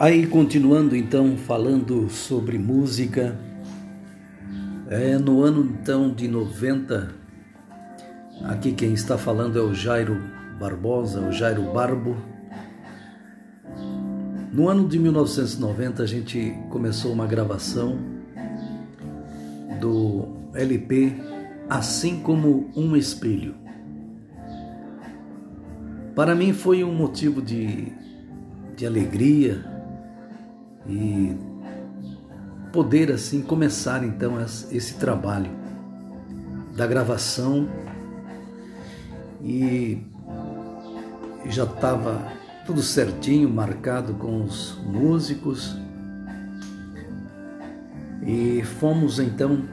Aí, continuando então, falando sobre música, é, no ano então de 90, aqui quem está falando é o Jairo Barbosa, o Jairo Barbo. No ano de 1990, a gente começou uma gravação do LP Assim como um Espelho. Para mim foi um motivo de, de alegria e poder assim começar então esse trabalho da gravação e já estava tudo certinho, marcado com os músicos e fomos então.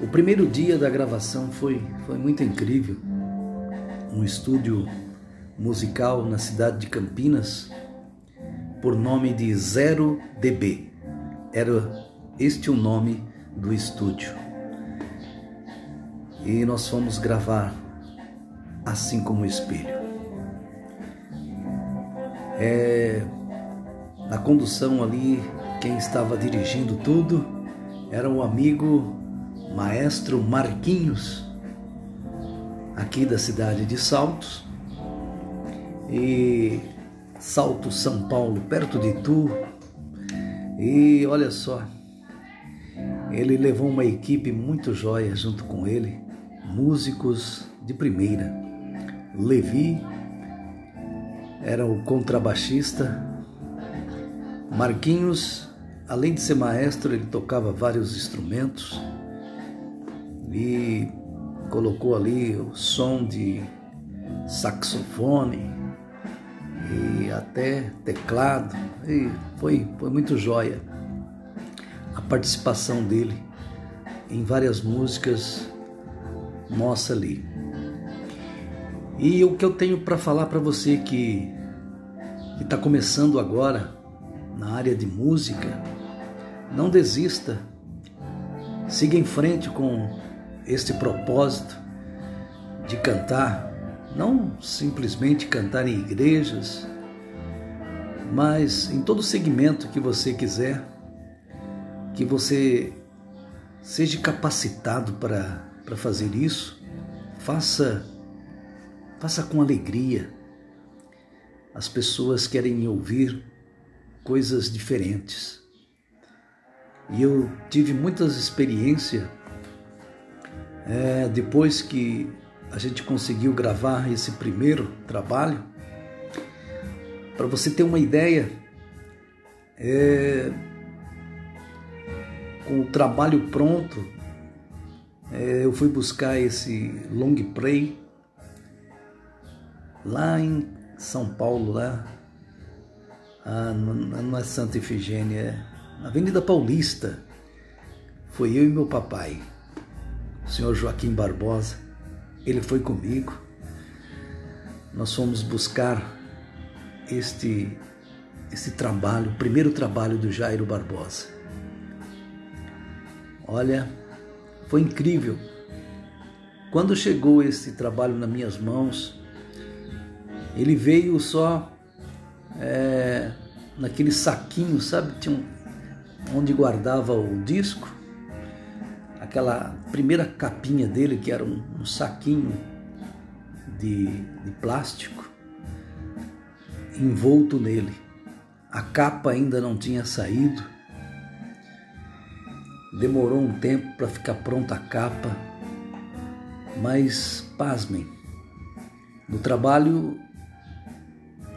O primeiro dia da gravação foi, foi muito incrível. Um estúdio musical na cidade de Campinas, por nome de Zero DB. Era este o nome do estúdio. E nós fomos gravar assim como o espelho. É, na condução ali, quem estava dirigindo tudo era o amigo maestro Marquinhos, aqui da cidade de Saltos. E Salto São Paulo, perto de Tu. E olha só, ele levou uma equipe muito jóia junto com ele, músicos de primeira. Levi era o contrabaixista. Marquinhos, além de ser maestro, ele tocava vários instrumentos e colocou ali o som de saxofone, e até teclado, e foi, foi muito jóia a participação dele em várias músicas nossa ali. E o que eu tenho para falar para você que está começando agora na área de música, não desista, siga em frente com este propósito de cantar não simplesmente cantar em igrejas, mas em todo segmento que você quiser, que você seja capacitado para, para fazer isso, faça, faça com alegria. As pessoas querem ouvir coisas diferentes. E eu tive muitas experiências é, depois que a gente conseguiu gravar esse primeiro trabalho. Para você ter uma ideia, é, com o trabalho pronto, é, eu fui buscar esse long play lá em São Paulo, lá ah, não é Santa Efigênia, é Avenida Paulista. Foi eu e meu papai, o senhor Joaquim Barbosa. Ele foi comigo. Nós fomos buscar este este trabalho, o primeiro trabalho do Jairo Barbosa. Olha, foi incrível. Quando chegou esse trabalho nas minhas mãos, ele veio só é, naquele saquinho, sabe? Tinha um, onde guardava o disco aquela primeira capinha dele, que era um, um saquinho de, de plástico, envolto nele. A capa ainda não tinha saído. Demorou um tempo para ficar pronta a capa, mas pasmem, no trabalho,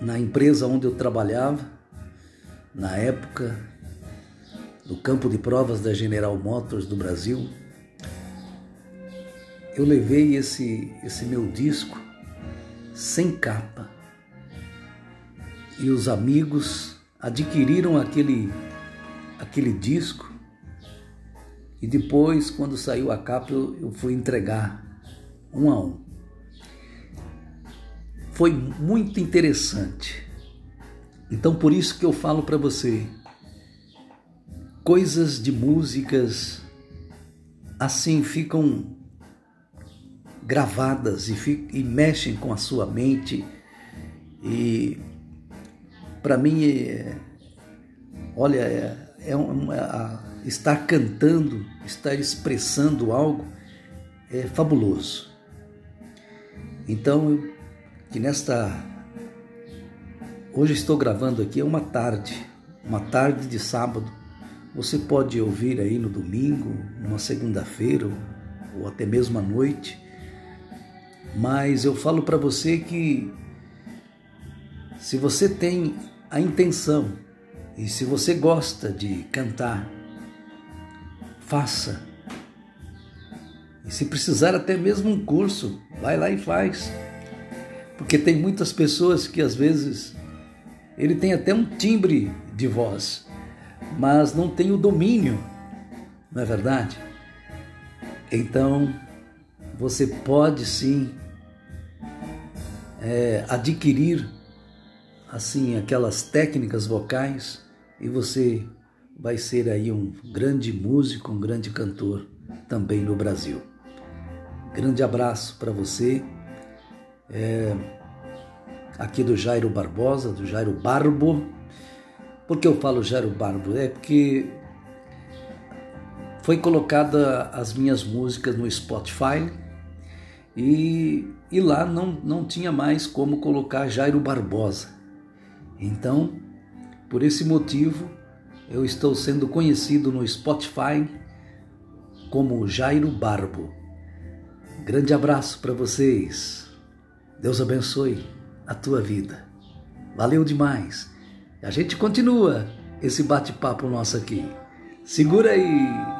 na empresa onde eu trabalhava, na época, no campo de provas da General Motors do Brasil, eu levei esse, esse meu disco sem capa e os amigos adquiriram aquele, aquele disco e depois, quando saiu a capa, eu, eu fui entregar um a um. Foi muito interessante. Então, por isso que eu falo para você, coisas de músicas assim ficam gravadas e, e mexem com a sua mente. E para mim é, olha, é, é, um, é estar cantando, estar expressando algo é fabuloso. Então, que nesta hoje estou gravando aqui é uma tarde, uma tarde de sábado. Você pode ouvir aí no domingo, numa segunda-feira ou até mesmo à noite. Mas eu falo para você que se você tem a intenção e se você gosta de cantar, faça. E se precisar até mesmo um curso, vai lá e faz. Porque tem muitas pessoas que às vezes ele tem até um timbre de voz, mas não tem o domínio, não é verdade? Então, você pode sim é, adquirir assim aquelas técnicas vocais e você vai ser aí um grande músico, um grande cantor também no Brasil. Grande abraço para você. É, aqui do Jairo Barbosa, do Jairo Barbo. Por que eu falo Jairo Barbo? É porque foi colocada as minhas músicas no Spotify e, e lá não, não tinha mais como colocar Jairo Barbosa. Então, por esse motivo, eu estou sendo conhecido no Spotify como Jairo Barbo. Grande abraço para vocês. Deus abençoe a tua vida. Valeu demais. A gente continua esse bate-papo nosso aqui. Segura aí.